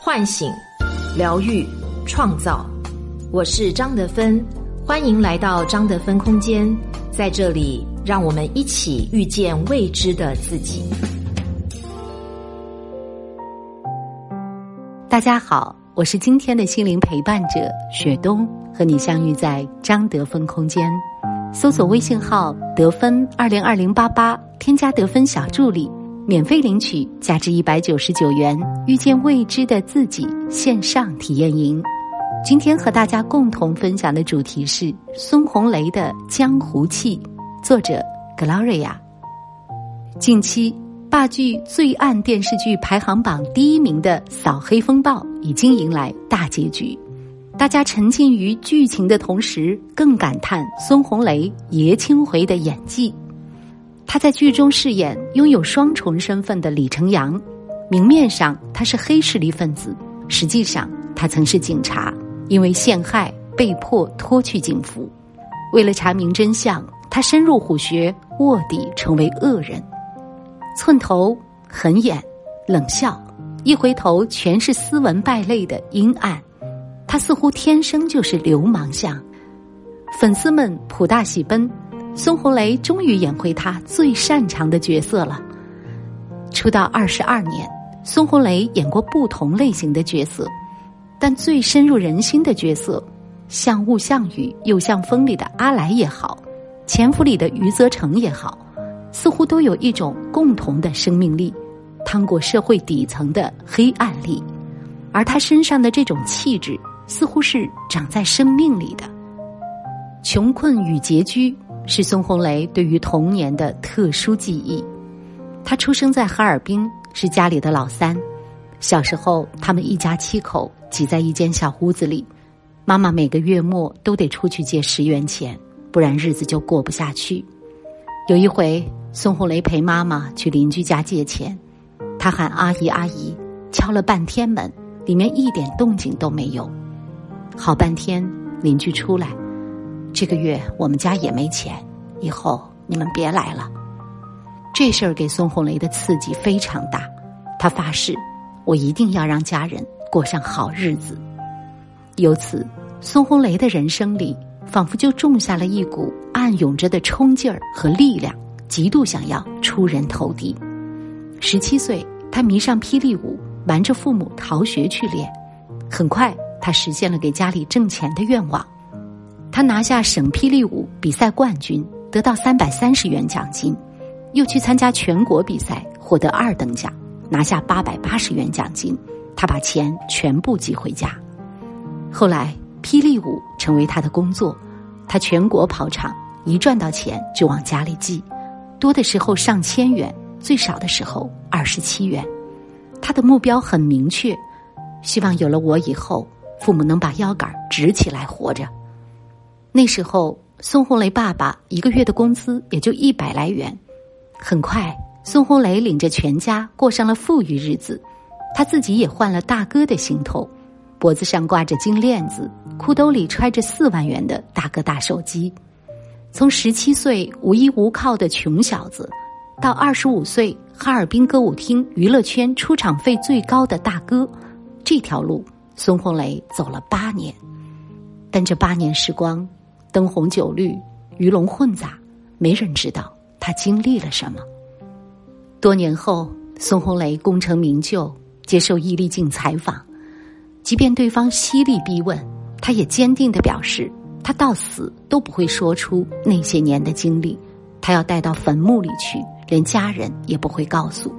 唤醒、疗愈、创造。我是张德芬，欢迎来到张德芬空间。在这里，让我们一起遇见未知的自己。大家好，我是今天的心灵陪伴者雪冬，和你相遇在张德芬空间。搜索微信号“得分二零二零八八”，添加得分小助理，免费领取价值一百九十九元《遇见未知的自己》线上体验营。今天和大家共同分享的主题是孙红雷的《江湖气》，作者 Gloria。近期，霸剧最暗电视剧排行榜第一名的《扫黑风暴》已经迎来大结局。大家沉浸于剧情的同时，更感叹孙红雷、爷青回的演技。他在剧中饰演拥有双重身份的李成阳，明面上他是黑势力分子，实际上他曾是警察，因为陷害被迫脱去警服。为了查明真相，他深入虎穴，卧底成为恶人。寸头、狠眼、冷笑，一回头全是斯文败类的阴暗。他似乎天生就是流氓相，粉丝们普大喜奔，孙红雷终于演回他最擅长的角色了。出道二十二年，孙红雷演过不同类型的角色，但最深入人心的角色，像雾像雨又像风里的阿来也好，潜伏里的余则成也好，似乎都有一种共同的生命力，趟过社会底层的黑暗力，而他身上的这种气质。似乎是长在生命里的。穷困与拮据是孙红雷对于童年的特殊记忆。他出生在哈尔滨，是家里的老三。小时候，他们一家七口挤在一间小屋子里，妈妈每个月末都得出去借十元钱，不然日子就过不下去。有一回，孙红雷陪妈妈去邻居家借钱，他喊阿姨阿姨，敲了半天门，里面一点动静都没有。好半天，邻居出来，这个月我们家也没钱，以后你们别来了。这事儿给孙红雷的刺激非常大，他发誓，我一定要让家人过上好日子。由此，孙红雷的人生里仿佛就种下了一股暗涌着的冲劲儿和力量，极度想要出人头地。十七岁，他迷上霹雳舞，瞒着父母逃学去练，很快。他实现了给家里挣钱的愿望，他拿下省霹雳舞比赛冠军，得到三百三十元奖金，又去参加全国比赛，获得二等奖，拿下八百八十元奖金。他把钱全部寄回家。后来，霹雳舞成为他的工作，他全国跑场，一赚到钱就往家里寄，多的时候上千元，最少的时候二十七元。他的目标很明确，希望有了我以后。父母能把腰杆直起来活着。那时候，孙红雷爸爸一个月的工资也就一百来元。很快，孙红雷领着全家过上了富裕日子，他自己也换了大哥的行头，脖子上挂着金链子，裤兜里揣着四万元的大哥大手机。从十七岁无依无靠的穷小子，到二十五岁哈尔滨歌舞厅娱乐圈出场费最高的大哥，这条路。孙红雷走了八年，但这八年时光，灯红酒绿，鱼龙混杂，没人知道他经历了什么。多年后，孙红雷功成名就，接受易立竞采访，即便对方犀利逼问，他也坚定的表示，他到死都不会说出那些年的经历，他要带到坟墓里去，连家人也不会告诉。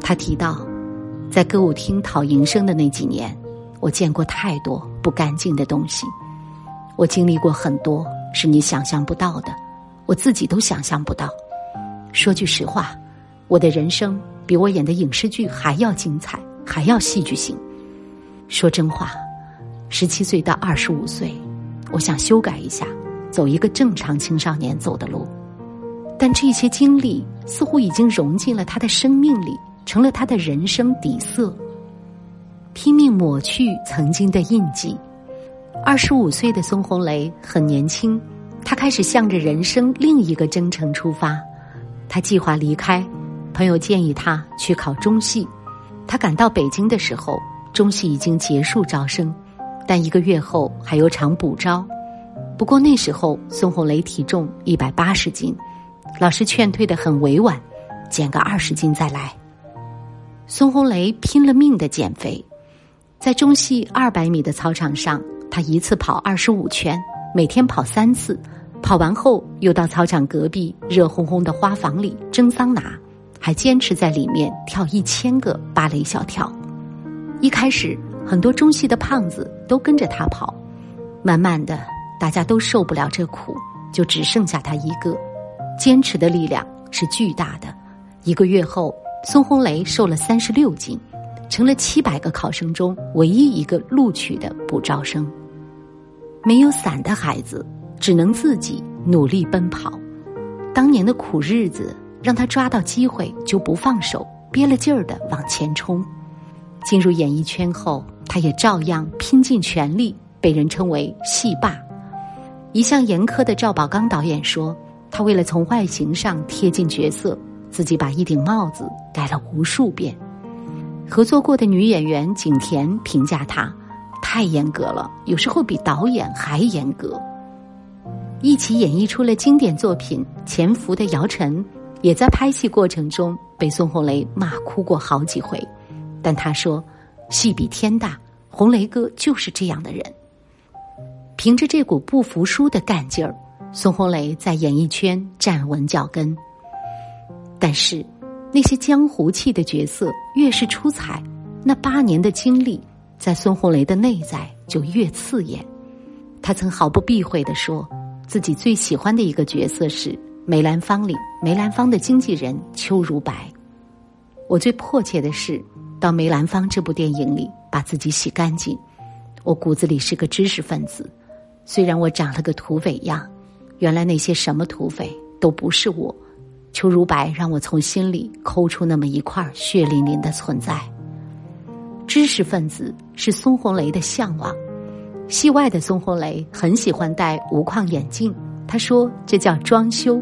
他提到，在歌舞厅讨营生的那几年。我见过太多不干净的东西，我经历过很多是你想象不到的，我自己都想象不到。说句实话，我的人生比我演的影视剧还要精彩，还要戏剧性。说真话，十七岁到二十五岁，我想修改一下，走一个正常青少年走的路。但这些经历似乎已经融进了他的生命里，成了他的人生底色。拼命抹去曾经的印记。二十五岁的孙红雷很年轻，他开始向着人生另一个征程出发。他计划离开，朋友建议他去考中戏。他赶到北京的时候，中戏已经结束招生，但一个月后还有场补招。不过那时候孙红雷体重一百八十斤，老师劝退的很委婉，减个二十斤再来。孙红雷拼了命的减肥，在中戏二百米的操场上，他一次跑二十五圈，每天跑三次。跑完后又到操场隔壁热烘烘的花房里蒸桑拿，还坚持在里面跳一千个芭蕾小跳。一开始很多中戏的胖子都跟着他跑，慢慢的大家都受不了这苦，就只剩下他一个。坚持的力量是巨大的。一个月后，孙红雷瘦了三十六斤，成了七百个考生中唯一一个录取的补招生。没有伞的孩子。只能自己努力奔跑。当年的苦日子让他抓到机会就不放手，憋了劲儿的往前冲。进入演艺圈后，他也照样拼尽全力，被人称为“戏霸”。一向严苛的赵宝刚导演说：“他为了从外形上贴近角色，自己把一顶帽子改了无数遍。”合作过的女演员景甜评价他：“太严格了，有时候比导演还严格。”一起演绎出了经典作品《潜伏》的姚晨，也在拍戏过程中被孙红雷骂哭过好几回，但他说：“戏比天大，红雷哥就是这样的人。”凭着这股不服输的干劲儿，孙红雷在演艺圈站稳脚跟。但是，那些江湖气的角色越是出彩，那八年的经历在孙红雷的内在就越刺眼。他曾毫不避讳的说。自己最喜欢的一个角色是梅兰芳里梅兰芳的经纪人邱如白。我最迫切的是到梅兰芳这部电影里把自己洗干净。我骨子里是个知识分子，虽然我长了个土匪样，原来那些什么土匪都不是我。邱如白让我从心里抠出那么一块血淋淋的存在。知识分子是孙红雷的向往。戏外的孙红雷很喜欢戴无框眼镜，他说这叫装修，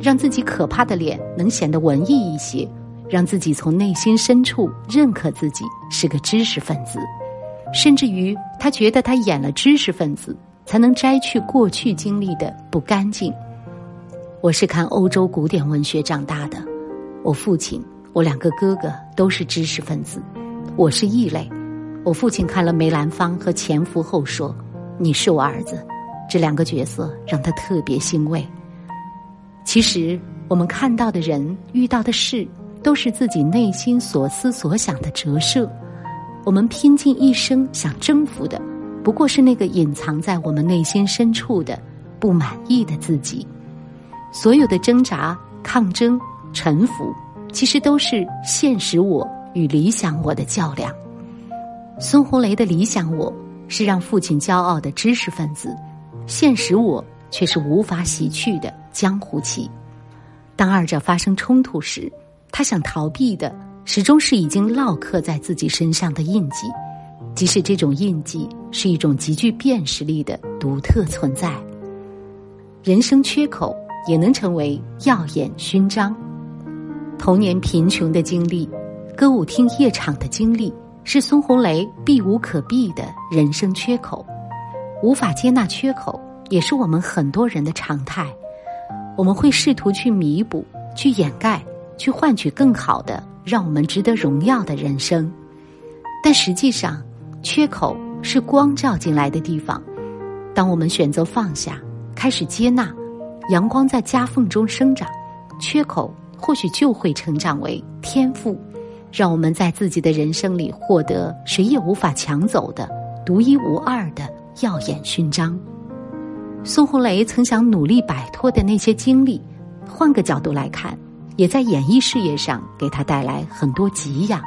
让自己可怕的脸能显得文艺一些，让自己从内心深处认可自己是个知识分子，甚至于他觉得他演了知识分子才能摘去过去经历的不干净。我是看欧洲古典文学长大的，我父亲、我两个哥哥都是知识分子，我是异类。我父亲看了梅兰芳和潜伏后说：“你是我儿子。”这两个角色让他特别欣慰。其实我们看到的人、遇到的事，都是自己内心所思所想的折射。我们拼尽一生想征服的，不过是那个隐藏在我们内心深处的不满意的自己。所有的挣扎、抗争、臣服，其实都是现实我与理想我的较量。孙红雷的理想我是让父亲骄傲的知识分子，现实我却是无法洗去的江湖气。当二者发生冲突时，他想逃避的始终是已经烙刻在自己身上的印记，即使这种印记是一种极具辨识力的独特存在。人生缺口也能成为耀眼勋章。童年贫穷的经历，歌舞厅夜场的经历。是孙红雷避无可避的人生缺口，无法接纳缺口，也是我们很多人的常态。我们会试图去弥补、去掩盖、去换取更好的、让我们值得荣耀的人生。但实际上，缺口是光照进来的地方。当我们选择放下，开始接纳，阳光在夹缝中生长，缺口或许就会成长为天赋。让我们在自己的人生里获得谁也无法抢走的独一无二的耀眼勋章。孙红雷曾想努力摆脱的那些经历，换个角度来看，也在演艺事业上给他带来很多给养。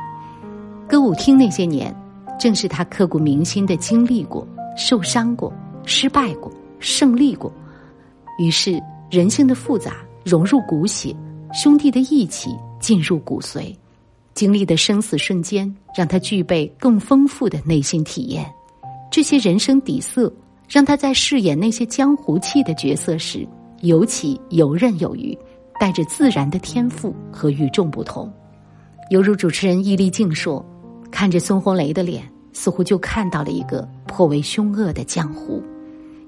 歌舞厅那些年，正是他刻骨铭心的经历过、受伤过、失败过、胜利过。于是，人性的复杂融入骨血，兄弟的义气进入骨髓。经历的生死瞬间，让他具备更丰富的内心体验。这些人生底色，让他在饰演那些江湖气的角色时，尤其游刃有余，带着自然的天赋和与众不同。犹如主持人易立竞说：“看着孙红雷的脸，似乎就看到了一个颇为凶恶的江湖，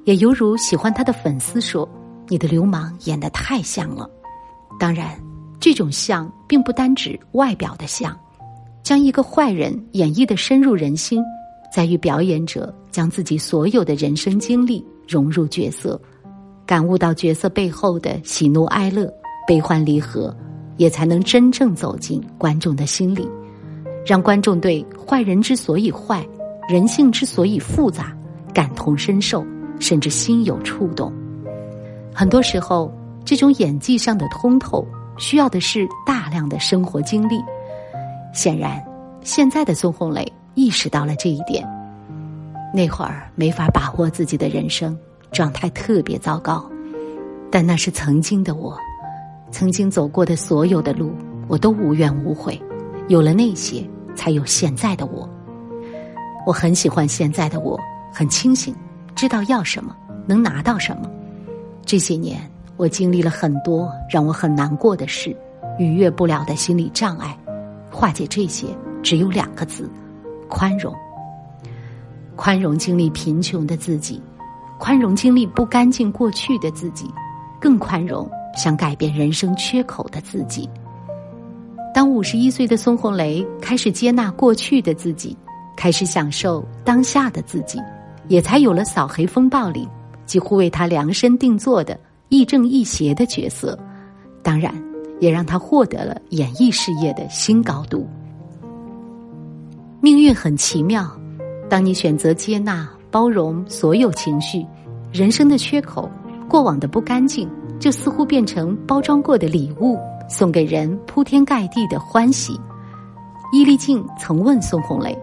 也犹如喜欢他的粉丝说：“你的流氓演得太像了。”当然，这种像并不单指外表的像，将一个坏人演绎的深入人心，在于表演者将自己所有的人生经历融入角色，感悟到角色背后的喜怒哀乐、悲欢离合，也才能真正走进观众的心里。让观众对坏人之所以坏，人性之所以复杂，感同身受，甚至心有触动。很多时候，这种演技上的通透，需要的是大量的生活经历。显然，现在的孙红雷意识到了这一点。那会儿没法把握自己的人生，状态特别糟糕。但那是曾经的我，曾经走过的所有的路，我都无怨无悔。有了那些。才有现在的我。我很喜欢现在的我，很清醒，知道要什么，能拿到什么。这些年，我经历了很多让我很难过的事，逾越不了的心理障碍。化解这些，只有两个字：宽容。宽容经历贫穷的自己，宽容经历不干净过去的自己，更宽容想改变人生缺口的自己。当五十一岁的孙红雷开始接纳过去的自己，开始享受当下的自己，也才有了《扫黑风暴》里几乎为他量身定做的亦正亦邪的角色。当然，也让他获得了演艺事业的新高度。命运很奇妙，当你选择接纳、包容所有情绪，人生的缺口、过往的不干净，就似乎变成包装过的礼物。送给人铺天盖地的欢喜。伊丽静曾问孙红雷：“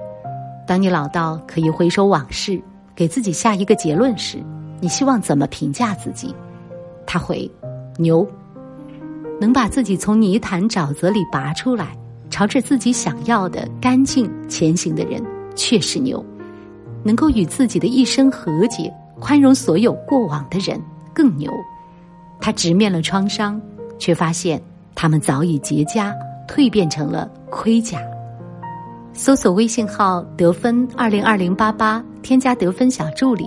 当你老到可以回首往事，给自己下一个结论时，你希望怎么评价自己？”他回：“牛。能把自己从泥潭沼泽里拔出来，朝着自己想要的干净前行的人，确实牛。能够与自己的一生和解，宽容所有过往的人，更牛。他直面了创伤，却发现。”他们早已结痂，蜕变成了盔甲。搜索微信号“得分二零二零八八”，添加得分小助理，